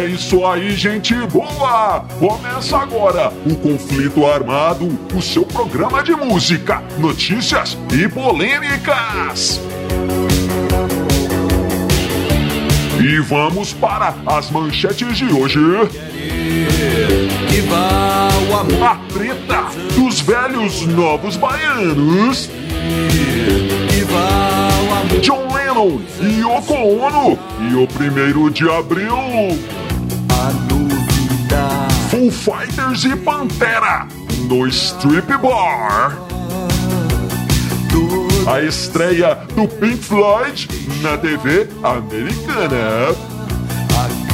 É isso aí, gente boa! Começa agora o Conflito Armado, o seu programa de música, notícias e polêmicas. E vamos para as manchetes de hoje. A treta dos velhos novos baianos. John Lennon e Yoko Ono. E o primeiro de abril. Fighters e Pantera no Strip Bar. A estreia do Pink Floyd na TV americana.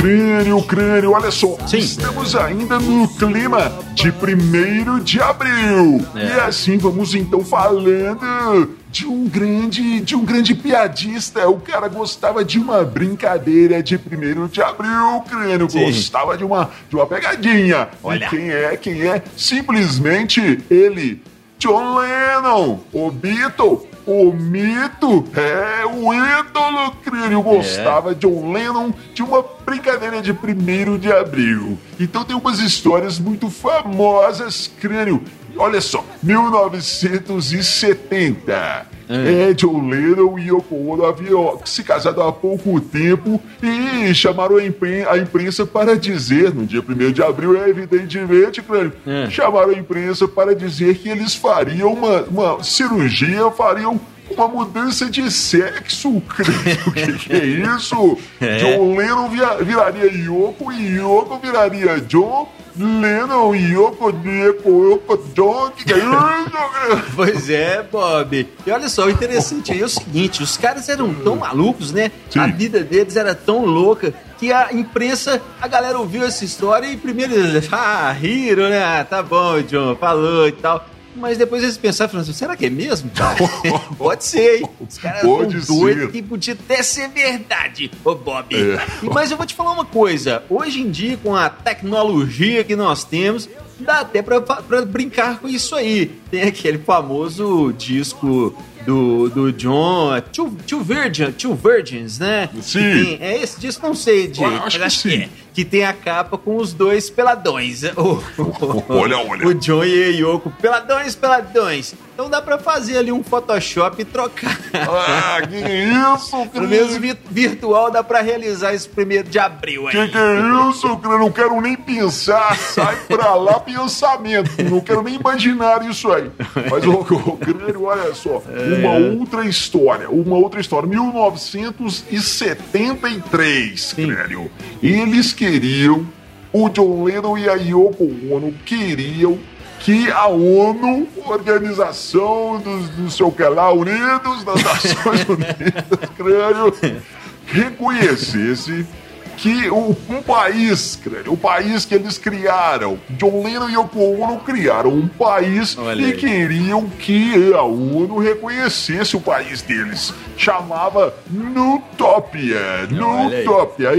Crânio, crânio, olha só. Sim. Estamos ainda no clima de 1 de abril. É. E assim vamos então falando de um grande, de um grande piadista. O cara gostava de uma brincadeira de 1 de abril, crânio. Gostava de uma, de uma pegadinha. Olha. E quem é? Quem é? Simplesmente ele. John Lennon, o Beatle, o mito, é o ídolo crânio. Gostava John Lennon de uma brincadeira de 1 de abril. Então tem umas histórias muito famosas, crânio. Olha só, 1970. É, John Lennon e Yoko Ono haviam se casado há pouco tempo e chamaram a, impren- a imprensa para dizer, no dia 1 de abril, é evidentemente, crânio, É. chamaram a imprensa para dizer que eles fariam uma, uma cirurgia, fariam uma mudança de sexo, crânio. O que, que é isso? É. John Lennon viraria Yoko e Yoko viraria John. Lennon e Yoko, John. Que que é? Pois é, Bob. E olha só, o interessante aí é o seguinte: os caras eram tão malucos, né? Sim. A vida deles era tão louca que a imprensa, a galera ouviu essa história e primeiro eles, ah, riram, né? Ah, tá bom, John, falou e tal. Mas depois eles pensaram, falaram assim, será que é mesmo, cara? Pode ser, hein? Os caras Pode tão doidos que podia até ser verdade, ô Bob. É. E- Mas eu vou te falar uma coisa. Hoje em dia, com a tecnologia que nós temos, dá até pra, pra brincar com isso aí. Tem aquele famoso disco do, do John, Two, Two, Virgin, Two Virgins, né? Sim. Que tem- é esse disco, não sei de. Ah, acho mas que sim. é. Que tem a capa com os dois peladões. O, Olha, olha. O John e a Yoko, peladões, peladões. Então dá pra fazer ali um Photoshop e trocar. Ah, que isso, menos crânio? vi- virtual dá pra realizar esse primeiro de abril aí. Que que é isso, crânio? Não quero nem pensar. Sai pra lá, pensamento. Não quero nem imaginar isso aí. Mas, ô, crânio, olha só. Uma outra história. Uma outra história. 1973, crânio. Eles queriam, o John Lennon e a Yoko Ono queriam que a ONU, Organização dos, não sei o que lá, Unidos, das Nações Unidas, crânio, reconhecesse que o, um país, o país que eles criaram, John Lennon e Yoko Ono criaram um país Olha e queriam que a ONU reconhecesse o país deles. Chamava Nutopia. Olha aí. Nutopia.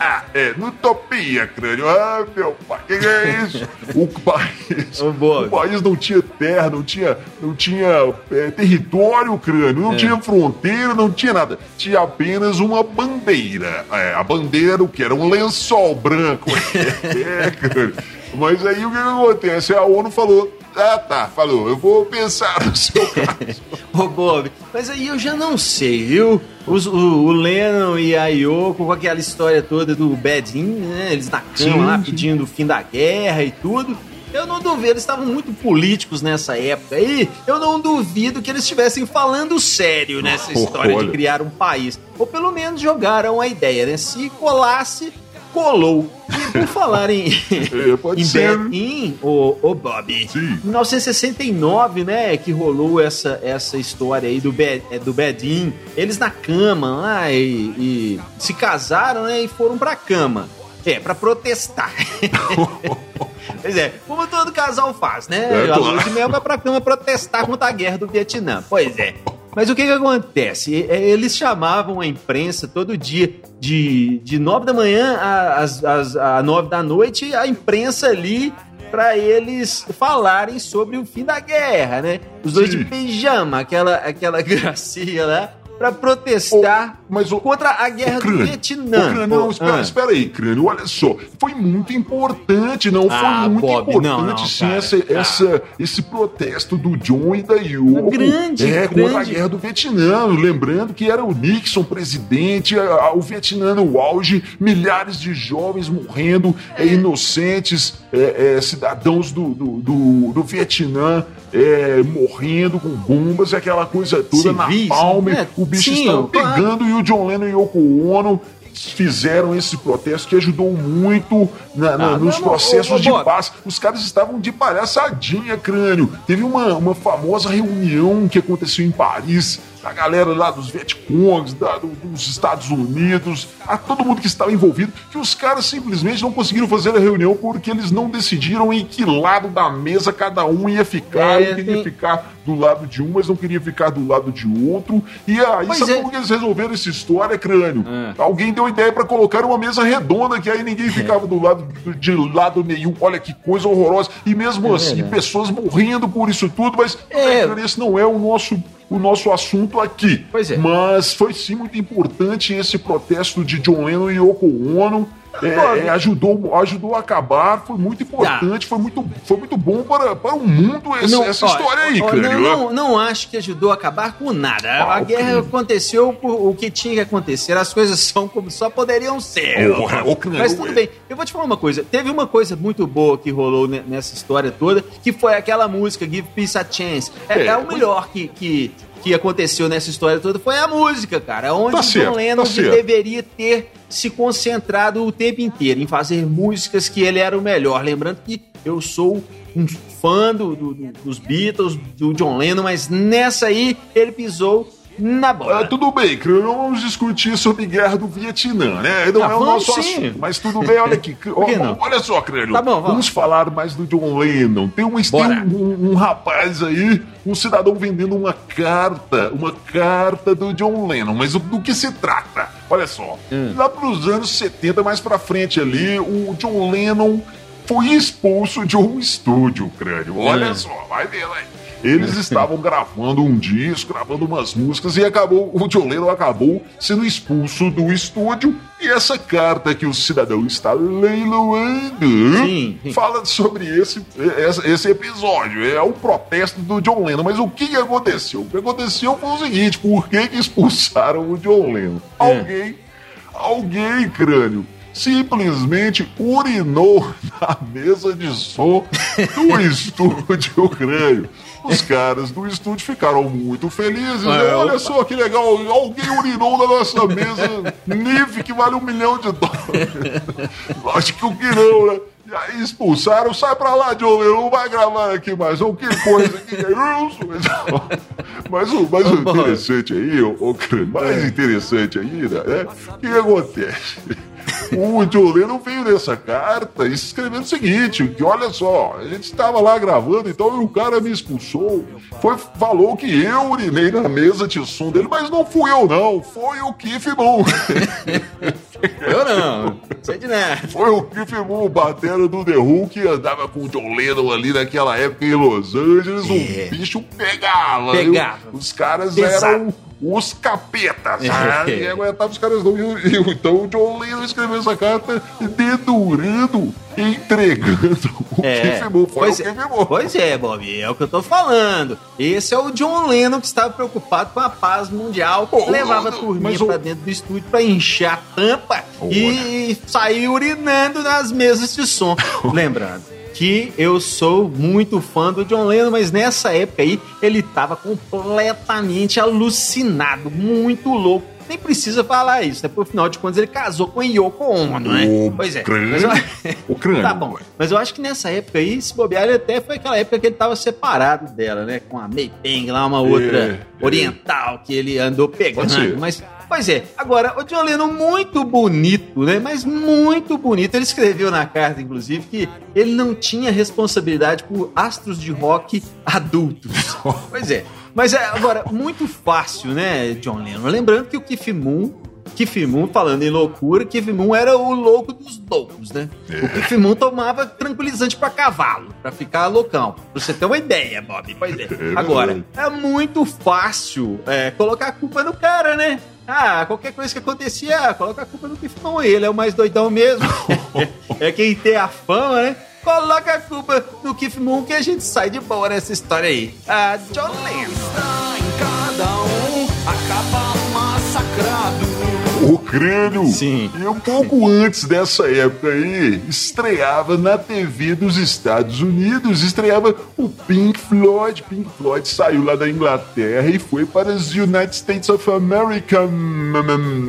Ah, é, Nutopia, crânio. Ah, meu pai, que, que é isso? O país. Boa. o país não tinha terra, não tinha, não tinha é, território, crânio, não É. tinha fronteira, não tinha nada. Tinha apenas uma bandeira. É, a bandeira o que? Era um lençol branco. é, crânio. Mas aí o que, que acontece? A ONU falou: ah, tá, falou, eu vou pensar no seu caso. Ô, Bob, mas aí eu já não sei, viu? Os- o, o Lennon e a Yoko com aquela história toda do Bedin, né? Eles na cama lá pedindo o fim da guerra e tudo. Eu não duvido, eles estavam muito políticos nessa época aí. Eu não duvido que eles estivessem falando sério nessa história Olha. de criar um país. Ou pelo menos jogaram a ideia, né? Se colasse, colou. E por falar em, É, pode em ser. Betim, o, o Bob, Sim. em 1969, né, que rolou essa, essa história aí do, Be, é, do Bedim, eles na cama lá e, e se casaram, né, e foram pra cama. É, pra protestar. pois é, como todo casal faz, né? É, a claro. lua de mel vai pra cama protestar contra a guerra do Vietnã. Pois é. Mas o que que acontece? É, Eles chamavam a imprensa todo dia, de, de 9 da manhã às, às, a 9 da noite, a imprensa ali para eles falarem sobre o fim da guerra, né? Os dois Sim. de pijama, aquela, aquela gracinha lá, para protestar Mas o. contra a guerra Ô, do Crânio, Vietnã. Crânio, não, espera, ah. espera aí, Crânio, olha só. Foi muito importante, não? Ah, foi muito Bob, importante, não, não, sim, cara. essa, Ah. essa- esse protesto do John e da Yoko. Grande, É, contra a grande. guerra do Vietnã. Lembrando que era o Nixon presidente, a- a- o Vietnã no auge, milhares de jovens morrendo, é, inocentes, é, é, cidadãos do, do, do, do Vietnã. é, morrendo com bombas e aquela coisa toda Civis, na palma, né? o bicho Sim, estava pegando e o John Lennon e o Yoko Ono fizeram esse protesto que ajudou muito na- na- Ah, nos não, não, processos ô, de paz. Os caras estavam de palhaçadinha, crânio. Teve uma, uma famosa reunião que aconteceu em Paris, a galera lá dos Vietcongs, da- do- dos Estados Unidos, a todo mundo que estava envolvido, que os caras simplesmente não conseguiram fazer a reunião porque eles não decidiram em que lado da mesa cada um ia ficar. É, Eu queria ficar do lado de um, mas não queria ficar do lado de outro. E aí, Pois sabe é. como que eles resolveram essa história, crânio? É. Alguém deu ideia pra colocar uma mesa redonda, que aí ninguém ficava do lado de lado nenhum. Olha que coisa horrorosa. E mesmo É assim, pessoas morrendo por isso tudo, mas É. crânio, esse não é o nosso. O nosso assunto aqui. Pois é. Mas foi sim muito importante esse protesto de John Lennon e Yoko Ono. É, é, ajudou, ajudou a acabar, foi muito importante, foi muito, foi muito bom para, para o mundo essa, essa ó, história aí, ó, não, não, não acho que ajudou a acabar com nada. Ah, a guerra crânio. aconteceu por o que tinha que acontecer. As coisas são como só poderiam ser. Crânio, Mas tudo bem. Eu vou te falar uma coisa. Teve uma coisa muito boa que rolou ne- nessa história toda, que foi aquela música Give Peace a Chance. É, É, é o melhor que, que, que aconteceu nessa história toda foi a música, cara. Onde Tá certo, John Lennon tá deveria ter se concentrado o tempo inteiro em fazer músicas que ele era o melhor. Lembrando que eu sou um fã do- do- dos Beatles, do John Lennon, mas nessa aí ele pisou na bola. Ah, tudo bem, crânio, vamos discutir sobre guerra do Vietnã, né? Não Ah, é o vamos nosso sim. assunto. Mas tudo bem, olha aqui. Olha só, crânio. Tá bom, vamos. vamos falar mais do John Lennon. Tem um, tem um, um- rapaz aí, um cidadão vendendo uma carta, uma carta do John Lennon. Mas do que se trata? Olha só. Hum. Lá pros anos 70, mais pra frente ali, o John Lennon foi expulso de um estúdio, crânio. Olha Hum. só, vai ver, vai. Eles estavam gravando um disco, gravando umas músicas e acabou, o John Lennon acabou sendo expulso do estúdio e essa carta que o cidadão está leiloando Sim, fala sobre esse, esse, episódio. É o protesto do John Lennon. Mas o que, que aconteceu? O que aconteceu foi o seguinte: por que, que expulsaram o John Lennon? É. Alguém, alguém, crânio. Simplesmente urinou na mesa de som do estúdio crânio. Os caras do estúdio ficaram muito felizes. né? É, Olha opa. só que legal, alguém urinou na nossa mesa NIF que vale um milhão de dólares. Lógico que não, né? E aí expulsaram, sai pra lá, John Lennon, não vai gravar aqui mais, ou que coisa que é. Mas o, mas o interessante aí, o, o mais interessante ainda, é o que acontece? O John Lennon veio nessa carta e escrevendo o seguinte: que olha só, a gente estava lá gravando, então o cara me expulsou. Foi, falou que eu urinei na mesa de som dele, mas não fui eu, não. Foi o Keith Moon. Eu não, sei de nada. Foi o Keith Moon, o batera do The Who, que andava com o John Lennon ali naquela época em Los Angeles. É. O bicho pegava. Pegava. Os caras eram os capetas. É. Ah, e aguentava os caras não. E, então o John Lennon escreveu essa carta dedurando, entregando o Keith Moon. Foi pois, o é, Keith Moon. pois é, Bob, é o que eu tô falando. Esse é o John Lennon que estava preocupado com a paz mundial, Ô, levava a turminha mas o- pra dentro do estúdio pra encher a tampa e sair urinando nas mesas de som. Lembrando que eu sou muito fã do John Lennon, mas nessa época aí ele tava completamente alucinado, muito louco nem precisa falar isso, né? Por final de contas, ele casou com Yoko Ono, né? O pois é. crânio. Mas eu- O crânio. Tá bom. Mas eu acho que nessa época aí, se bobear, ele até foi aquela época que ele tava separado dela, né? Com a Mei Peng lá, uma outra é. oriental que ele andou pegando. Mas, pois é. Agora, o John Lennon muito bonito, né? Mas muito bonito. Ele escreveu na carta, inclusive, que ele não tinha responsabilidade por astros de rock adultos. pois é. Mas é, agora, muito fácil, né, John Lennon? Lembrando que o Keith Moon Keith Moon, falando em loucura, Keith Moon era o louco dos loucos, né? O Keith Moon tomava tranquilizante pra cavalo, pra ficar loucão. Pra você ter uma ideia, Bob. Pois é. Agora, é muito fácil é, colocar a culpa no cara, né? Ah, qualquer coisa que acontecia, coloca a culpa no Keith Moon. Ele é o mais doidão mesmo. é quem tem a fama, né? Coloca a culpa no Keith Moon que a gente sai de boa nessa história aí. Ah, John Lennon. em cada um acaba massacrado. O crânio. Sim. E um pouco antes dessa época aí, estreava na TV dos Estados Unidos, estreava o Pink Floyd. Pink Floyd saiu lá da Inglaterra e foi para os United States of America.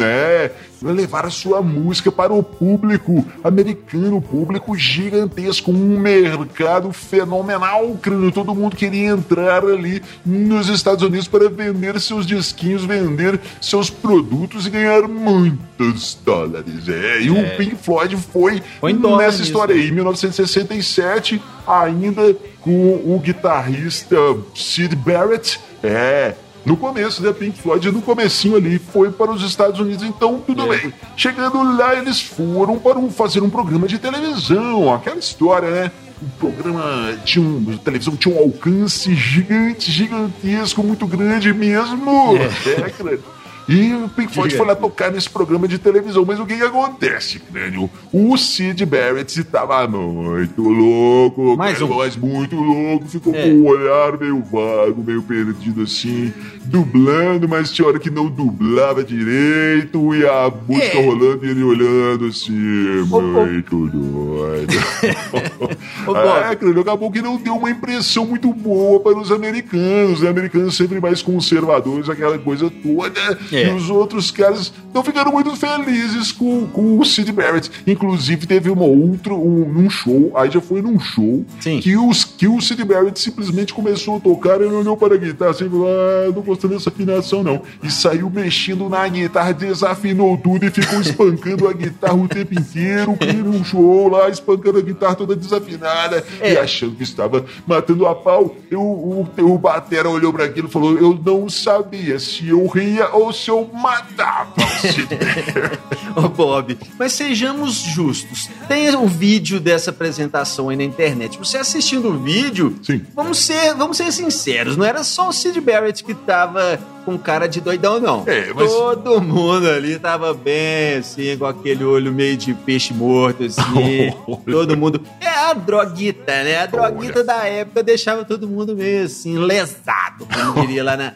É, levar a sua música para o público americano, público gigantesco, um mercado fenomenal, crânio. Todo mundo queria entrar ali nos Estados Unidos para vender seus disquinhos, vender seus produtos e ganhar muitos dólares. É, e o Pink Floyd foi, Foi nessa história aí, em 1967, ainda com o guitarrista Sid Barrett. É. No começo da Pink Floyd, no comecinho ali, foi para os Estados Unidos, então tudo É. bem. Chegando lá, eles foram para um- fazer um programa de televisão, aquela história, né? O programa tinha um, televisão tinha um alcance gigante, gigantesco, muito grande mesmo. É, crânio. E o Pink Floyd foi lá tocar nesse programa de televisão. Mas o que, que acontece, crânio? O Sid Barrett estava muito louco, Mais um. mas muito louco, ficou É. com o olhar meio vago, meio perdido assim, dublando, mas tinha hora que não dublava direito, e a música É. rolando e ele olhando assim, muito doido. Ô, Bob. é, crânio, acabou que não deu uma impressão muito boa para os americanos, os americanos sempre mais conservadores, aquela coisa toda, É. e os outros caras não ficaram muito felizes com, com o Sid Barrett. Inclusive, teve uma outra, um, um show, aí já foi num show, Sim. que, os, que o Sid Barrett simplesmente começou a tocar, ele olhou para a guitarra assim, e falou, ah, não gostei dessa afinação não, e saiu mexendo na guitarra, desafinou tudo e ficou espancando a guitarra o tempo inteiro, criando um show lá, espancando a guitarra toda desafinada, e É. achando que estava matando a pau. Eu, o, o Batera olhou para aquilo e falou, eu não sabia se eu ria ou se eu matava o Sid Barrett. Ô Bob, mas sejamos justos. Tem o vídeo dessa apresentação aí na internet. Você assistindo o vídeo, Sim. vamos ser, vamos ser sinceros, não era só o Sid Barrett que tava com cara de doidão, não. É, mas- Todo mundo ali tava bem, assim, com aquele olho meio de peixe morto, assim. todo mundo. É a droguita, né? A droguita da época deixava todo mundo meio assim, lesado, como diria lá na.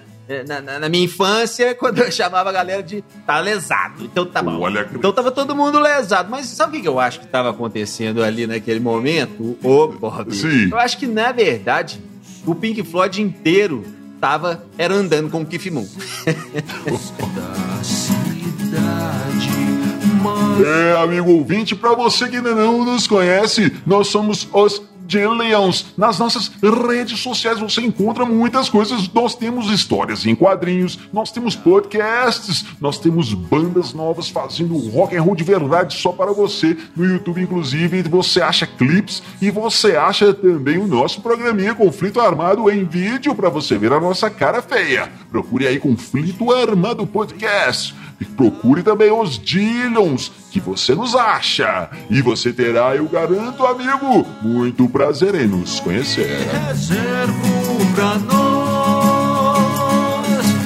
Na, na- na minha infância, quando eu chamava a galera de tá lesado. Então tá bom. Olha, então tava todo mundo lesado. Mas sabe o que eu acho que tava acontecendo ali naquele momento? Ô, Bob. Sim. Eu acho que, na verdade, o Pink Floyd inteiro tava era andando com o Keith Moon. Da cidade, mas É, amigo ouvinte, pra você que ainda não nos conhece, nós somos os Leons. Nas nossas redes sociais você encontra muitas coisas. Nós temos histórias em quadrinhos, nós temos podcasts, nós temos bandas novas fazendo rock and roll de verdade só para você. No YouTube, inclusive, você acha clips e você acha também o nosso programinha Conflito Armado em vídeo para você ver a nossa cara feia. Procure aí Conflito Armado Podcast. E procure também os Dillions, que você nos acha. E você terá, eu garanto, amigo, muito prazer em nos conhecer. reservo pra nós.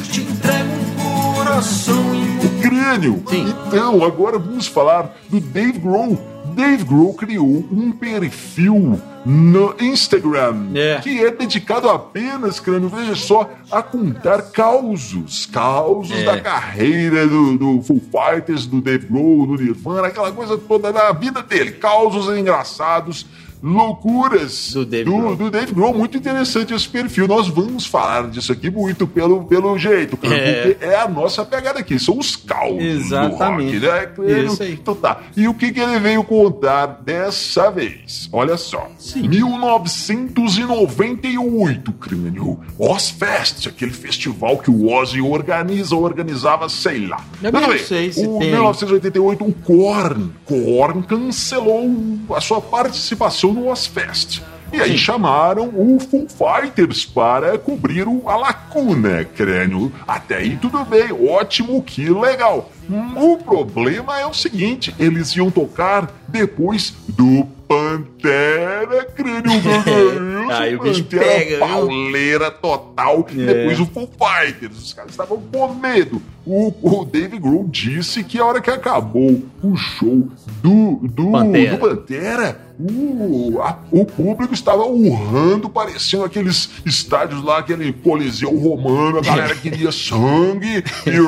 Te entrego um coração e O crânio. Sim. Então, agora vamos falar do Dave Grohl. Dave Grohl criou um perfil no Instagram É. que é dedicado apenas, crânio, veja só, a contar causos, causos É. da carreira do, do Full Fighters, do Dave Grohl, do Nirvana, aquela coisa toda da vida dele, causos engraçados loucuras Do Dave Grohl. do Dave Grohl. Muito interessante esse perfil. Nós vamos falar disso aqui muito pelo, pelo jeito, cara, É. porque é a nossa pegada aqui. São os causos Exatamente. do rock, né? Isso aí. Então tá. E o que, que ele veio contar dessa vez? Olha só. Sim. 1998, crânio. Ozfest, aquele festival que o Ozzy organiza, organizava, sei lá. Eu não bem. sei se o tem. 1988, o Korn. Korn cancelou a sua participação no Ozfest. E aí chamaram o Foo Fighters para cobrir a lacuna, crânio. Até aí tudo bem, ótimo, que legal. O problema é o seguinte, eles iam tocar depois do Pantera, crânio. Isso, Aí o bicho Pantera pega, pauleira total. É. depois o Foo Fighters, os caras estavam com medo. O, o Dave Grohl disse que a hora que acabou o show do, do Pantera. do Pantera, o, a- o público estava urrando, parecendo aqueles estádios lá, aquele coliseu romano, a galera queria sangue e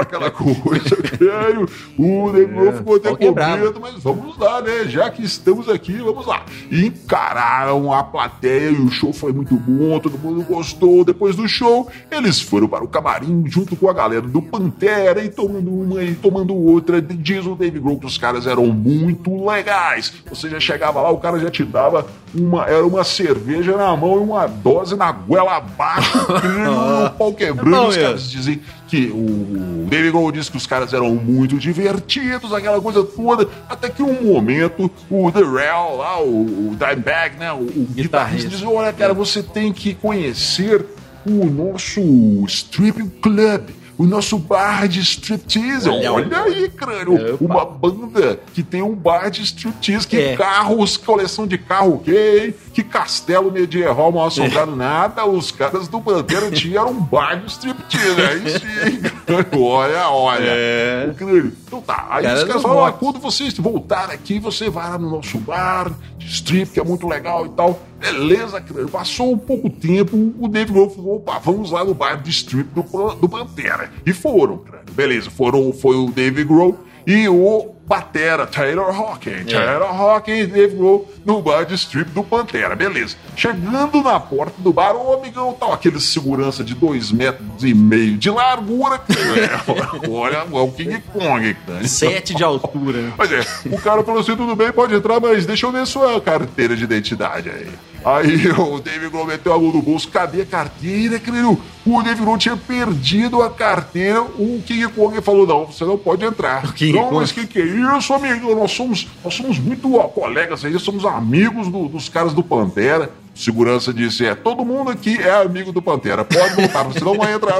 aquela coisa. O Dave Grohl ficou até quebrado. com medo, mas vamos lá, né? Já que estamos aqui, vamos lá. E encararam a plateia e o show foi muito bom, todo mundo gostou. Depois do show, eles foram para o camarim junto com a galera do Pantera e tomando uma e tomando outra. Diz o Dave Grohl que os caras eram muito legais. Você já chegava lá, o cara já te dava uma, era uma cerveja na mão e uma dose na goela abaixo, o pau quebrando. Os é. caras dizem que o David Grohl disse que os caras eram muito divertidos, aquela coisa toda, até que um momento o The Real lá, o, o Dimebag, né, o, o guitarrista Guitarrista. diz, olha cara, você tem que conhecer o nosso strip club, o nosso bar de striptease. Olha, Olha, aí, crânio, Opa. uma banda que tem um bar de striptease, que É. carros, coleção de carro, ok, que castelo medieval mal assombrado, nada, os caras do Pantera tinham um bar de striptease, aí sim, olha, olha. É. Então tá, aí Cara os caras falam, ah, quando vocês voltar aqui, você vai lá no nosso bar de strip, que é muito legal e tal. Beleza, crânio. Passou um pouco tempo, o Dave Grohl falou, opa, vamos lá no bar de strip do, do Pantera. E foram, crânio. Beleza, foram, foi o Dave Grohl e o Batera, Taylor Hawkins. Taylor Hawkins Dave Grohl no bar de strip do Pantera. Beleza. Chegando na porta do bar, ô amigão, tal, aquele segurança de dois metros e meio de largura. É, olha, o King Kong, crânio. Sete de altura. né? Pois é, o cara falou assim: tudo bem, pode entrar, mas deixa eu ver sua carteira de identidade aí. Aí o David Grohl meteu a mão no bolso, cadê a carteira, querido? O David Grohl tinha perdido a carteira, o King Kong falou: não, você não pode entrar. King não, Kong. mas que que é isso, amigo? Nós somos, nós somos muito ó, colegas aí, somos amigos do- dos caras do Pantera. O Segurança disse: é, todo mundo aqui é amigo do Pantera, pode voltar, você não vai entrar.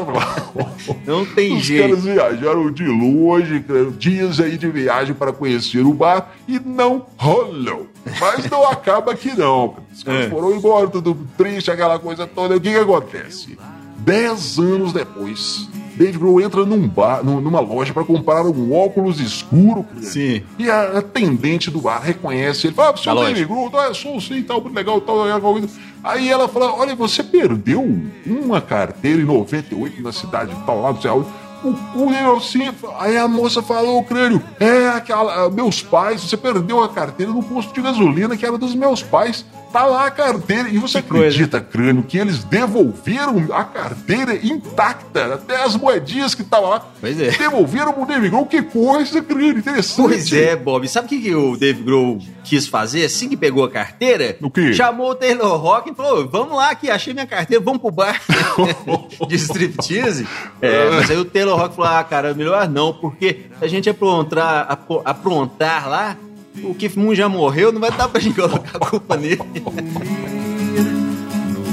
Não tem Os jeito. caras viajaram de longe, dias aí de viagem para conhecer o bar e não rolou. Mas não acaba que não. Os caras É. foram embora, tudo triste, aquela coisa toda. O que que acontece? Dez anos depois, Dave Grohl entra num bar, num- numa loja para comprar um óculos escuro. Sim. E a atendente do bar reconhece ele. Fala, ah, senhor Da Dave. Grohl, eu sou sim, tal, muito legal, tal, coisa. Aí ela fala, olha, você perdeu uma carteira em 98 na cidade tal, lá, sei aonde. O, o Nelson, aí a moça falou, crânio, é aquela, meus pais, você perdeu a carteira no posto de gasolina que era dos meus pais. Tá lá a carteira. E você Que coisa. acredita, crânio, que eles devolveram a carteira intacta, até as moedinhas que estavam lá. Pois é. Devolveram pro David Grohl, que coisa, crânio, interessante. Pois é, Bob. Sabe o que, que o Dave Grohl quis fazer assim que pegou a carteira? O quê? Chamou o Taylor Rock e falou: Vamos lá, que achei minha carteira, vamos pro bar de striptease. É, mas aí o Taylor Rock falou: Ah, cara, melhor não, porque se a gente aprontar, apro- aprontar lá, o Keith Moon já morreu, não vai dar pra gente colocar a culpa nele.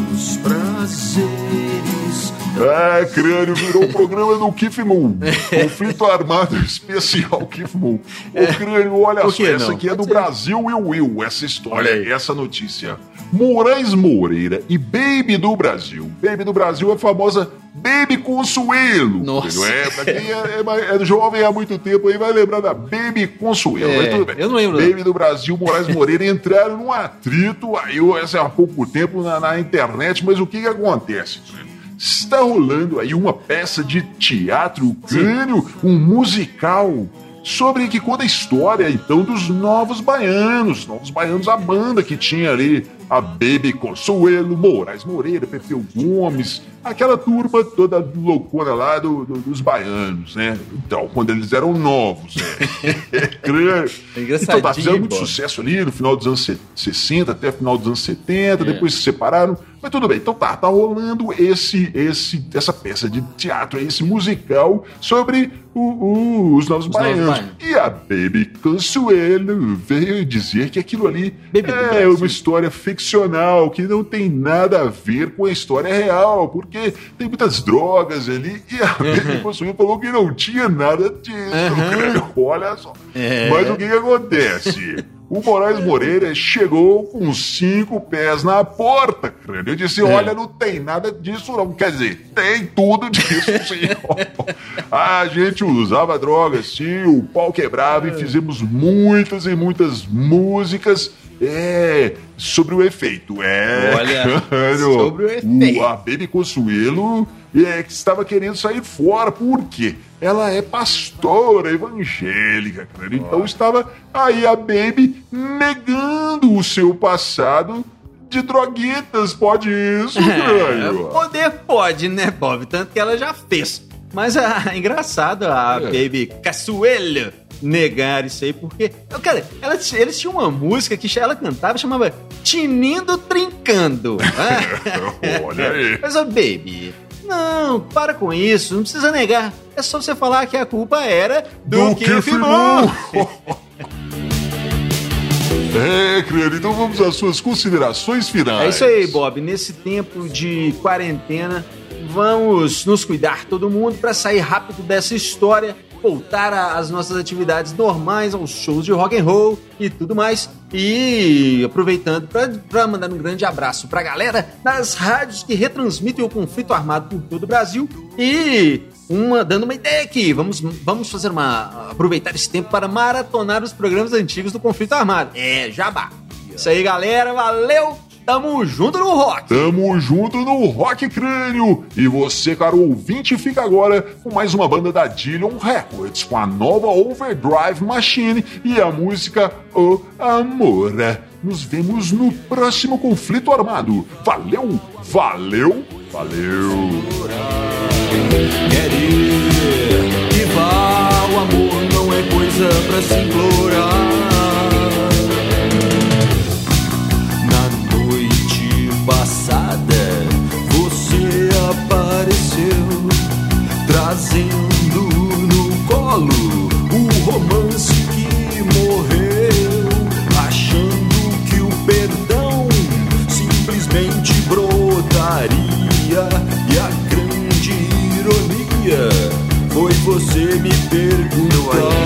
nos prazeres É, crânio, virou o programa do Kiff Moon. Conflito Armado Especial Kiff Moon. Ô, crânio, olha só, essa aqui é do. Brasil Will Will, essa história, essa notícia. Moraes Moreira e Baby do Brasil. Baby do Brasil é a famosa Baby Consuelo. Nossa. crânio. É, pra quem é, é é jovem há muito tempo aí, vai lembrar da Baby Consuelo. É, mas tudo bem. eu não lembro, não. Baby do Brasil, Moraes Moreira entraram num atrito aí, essa é há pouco tempo na, na internet, mas o que que acontece? Está rolando aí uma peça de teatro crânio, um musical sobre que conta a história então dos Novos Baianos, Novos Baianos, a banda que tinha ali a Baby Consuelo, Moraes Moreira, Pepeu Gomes, aquela turma toda loucura lá do, do, dos baianos, né? Então, quando eles eram novos, né? É então, tá, fizeram muito sucesso ali no final dos anos 60 até final dos anos 70, depois se separaram, mas tudo bem. Então tá, tá rolando esse, esse, essa peça de teatro, esse musical sobre o- o- os novos Os Novos baianos. Baianos. E a Baby Consuelo veio dizer que aquilo ali Baby é uma história ficcional, que não tem nada a ver com a história real, porque tem muitas drogas ali, e a Baby Consuelo falou que não tinha nada disso. Olha só. É. Mas o que, que acontece? O Moraes Moreira chegou com cinco pés na porta, crânio. Eu disse: Olha, não tem nada disso, não. Quer dizer, tem tudo disso, sim. a gente usava drogas, sim, o pau quebrava e fizemos muitas e muitas músicas. É, sobre o efeito. É, Olha, sobre o efeito. a Baby Consuelo é, que estava querendo sair fora. Por quê? Ela é pastora evangélica, cara. Então estava aí a Baby negando o seu passado de droguitas. Pode isso, É, crânio? poder pode, né, Bob? Tanto que ela já fez. Mas é engraçado a É. Baby Cassuelo negar isso aí, porque. Cara, ela, eles tinham uma música que ela cantava chamava Tinindo Trincando. Ah, Olha aí. Mas, ô, Baby, não, para com isso, não precisa negar. É só você falar que a culpa era do, Do que, que filmou. É, crânio. Então vamos às suas considerações finais. É isso aí, Bob. Nesse tempo de quarentena, vamos nos cuidar todo mundo para sair rápido dessa história, voltar às nossas atividades normais, aos shows de rock and roll e tudo mais. E aproveitando para mandar um grande abraço para a galera das rádios que retransmitem o conflito armado por todo o Brasil e uma dando uma ideia aqui. Vamos, vamos fazer uma aproveitar esse tempo para maratonar os programas antigos do conflito armado. É, jabá. Isso aí, galera. Valeu! Tamo junto no rock! Tamo junto no Rock Crânio! E você, caro ouvinte, fica agora com mais uma banda da Dillion Records, com a nova Overdrive Machine e a música O Amor. Nos vemos no próximo conflito armado. Valeu, valeu, valeu! Quer ir que vá, o amor não é coisa pra se implorar. Apareceu, trazendo no colo o romance que morreu, achando que o perdão simplesmente brotaria. E a grande ironia foi você me perguntar.